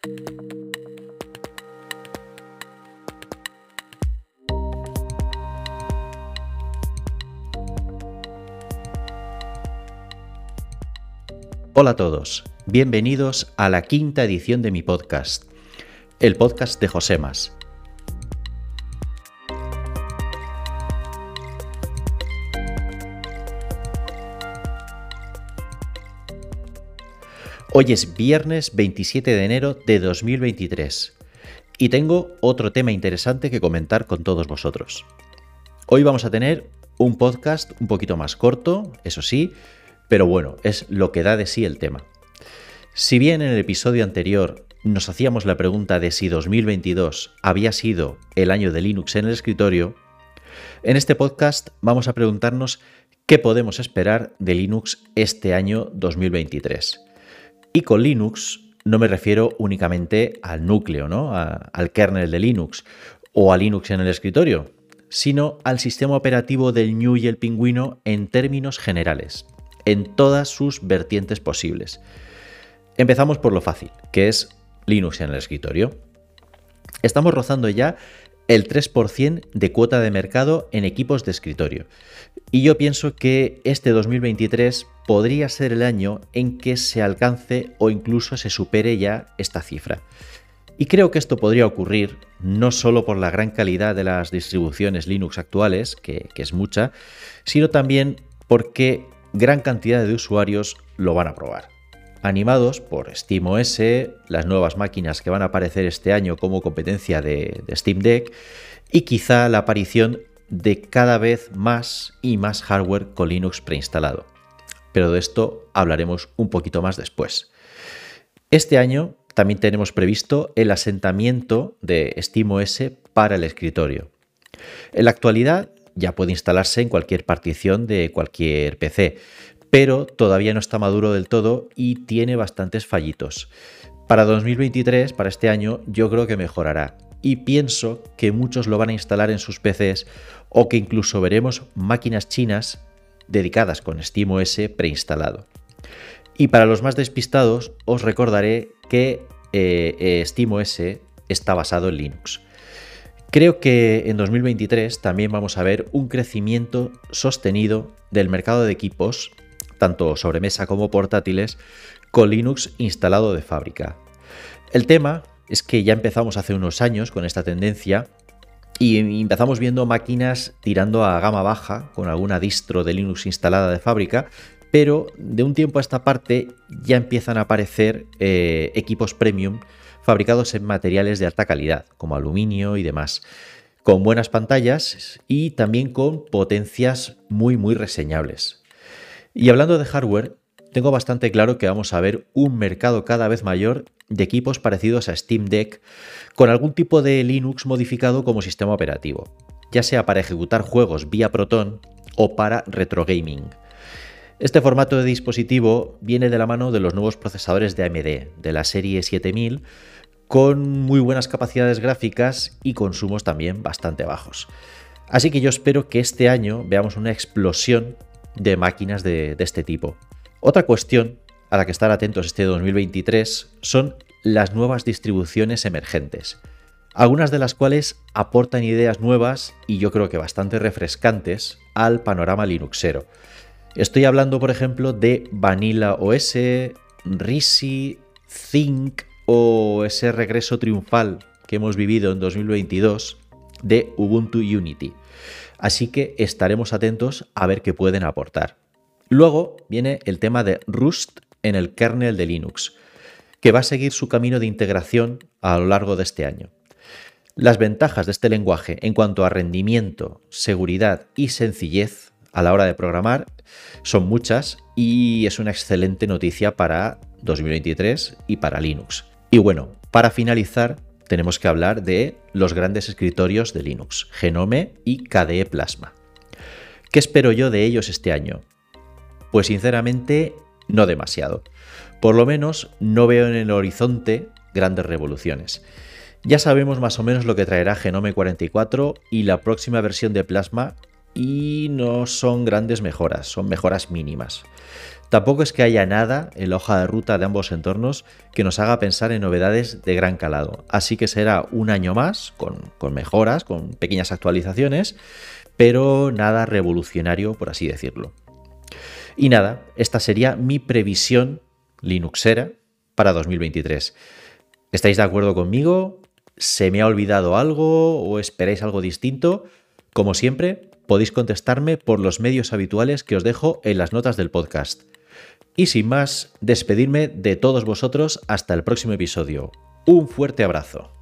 Hola a todos, bienvenidos a la quinta edición de mi podcast, el podcast de José Josemas Hoy es viernes 27 de enero de 2023 y tengo otro tema interesante que comentar con todos vosotros. Hoy vamos a tener un podcast un poquito más corto, eso sí, pero bueno, es lo que da de sí el tema. Si bien en el episodio anterior nos hacíamos la pregunta de si 2022 había sido el año de Linux en el escritorio, en este podcast vamos a preguntarnos qué podemos esperar de Linux este año 2023. Y con Linux no me refiero únicamente al núcleo, ¿no? al kernel de Linux o a Linux en el escritorio, sino al sistema operativo del New y el pingüino en términos generales en todas sus vertientes posibles. Empezamos por lo fácil, que es Linux en el escritorio. Estamos rozando ya el 3% de cuota de mercado en equipos de escritorio. Y yo pienso que este 2023 podría ser el año en que se alcance o incluso se supere ya esta cifra. Y creo que esto podría ocurrir no solo por la gran calidad de las distribuciones Linux actuales, que, que es mucha, sino también porque gran cantidad de usuarios lo van a probar. Animados por SteamOS, las nuevas máquinas que van a aparecer este año como competencia de, Steam Deck y quizá la aparición de cada vez más y más hardware con Linux preinstalado. Pero de esto hablaremos un poquito más después. Este año también tenemos previsto el asentamiento de SteamOS para el escritorio. En la actualidad ya puede instalarse en cualquier partición de cualquier PC, pero todavía no está maduro del todo y tiene bastantes fallitos. Para 2023, para este año, yo creo que mejorará y pienso que muchos lo van a instalar en sus PCs o que incluso veremos máquinas chinas dedicadas con SteamOS preinstalado. Y para los más despistados, os recordaré que eh, eh, SteamOS está basado en Linux. Creo que en 2023 también vamos a ver un crecimiento sostenido del mercado de equipos, tanto sobremesa como portátiles, con Linux instalado de fábrica. El tema es que ya empezamos hace unos años con esta tendencia y empezamos viendo máquinas tirando a gama baja con alguna distro de Linux instalada de fábrica, pero de un tiempo a esta parte ya empiezan a aparecer eh, equipos premium fabricados en materiales de alta calidad, como aluminio y demás, con buenas pantallas y también con potencias muy muy reseñables. Y hablando de hardware, tengo bastante claro que vamos a ver un mercado cada vez mayor de equipos parecidos a Steam Deck con algún tipo de Linux modificado como sistema operativo, ya sea para ejecutar juegos vía Proton o para retro gaming. Este formato de dispositivo viene de la mano de los nuevos procesadores de AMD, de la serie 7000, con muy buenas capacidades gráficas y consumos también bastante bajos. Así que yo espero que este año veamos una explosión de máquinas de, este tipo. Otra cuestión a la que estar atentos este 2023 son las nuevas distribuciones emergentes, algunas de las cuales aportan ideas nuevas y yo creo que bastante refrescantes al panorama Linuxero. Estoy hablando, por ejemplo, de Vanilla OS, Risi, Think o ese regreso triunfal que hemos vivido en 2022 de Ubuntu Unity. Así que estaremos atentos a ver qué pueden aportar. Luego viene el tema de Rust en el kernel de Linux, que va a seguir su camino de integración a lo largo de este año. Las ventajas de este lenguaje en cuanto a rendimiento, seguridad y sencillez a la hora de programar son muchas y es una excelente noticia para 2023 y para Linux. Y bueno, para finalizar, tenemos que hablar de los grandes escritorios de Linux, Genome y KDE Plasma. ¿Qué espero yo de ellos este año? Pues sinceramente, no demasiado. Por lo menos no veo en el horizonte grandes revoluciones. Ya sabemos más o menos lo que traerá Genome 44 y la próxima versión de Plasma y no son grandes mejoras, son mejoras mínimas. Tampoco es que haya nada en la hoja de ruta de ambos entornos que nos haga pensar en novedades de gran calado, así que será un año más con, con mejoras, con pequeñas actualizaciones, pero nada revolucionario, por así decirlo. Y nada, esta sería mi previsión Linuxera para 2023. ¿Estáis de acuerdo conmigo? ¿Se me ha olvidado algo o esperáis algo distinto? Como siempre, podéis contestarme por los medios habituales que os dejo en las notas del podcast. Y sin más, despedirme de todos vosotros hasta el próximo episodio. Un fuerte abrazo.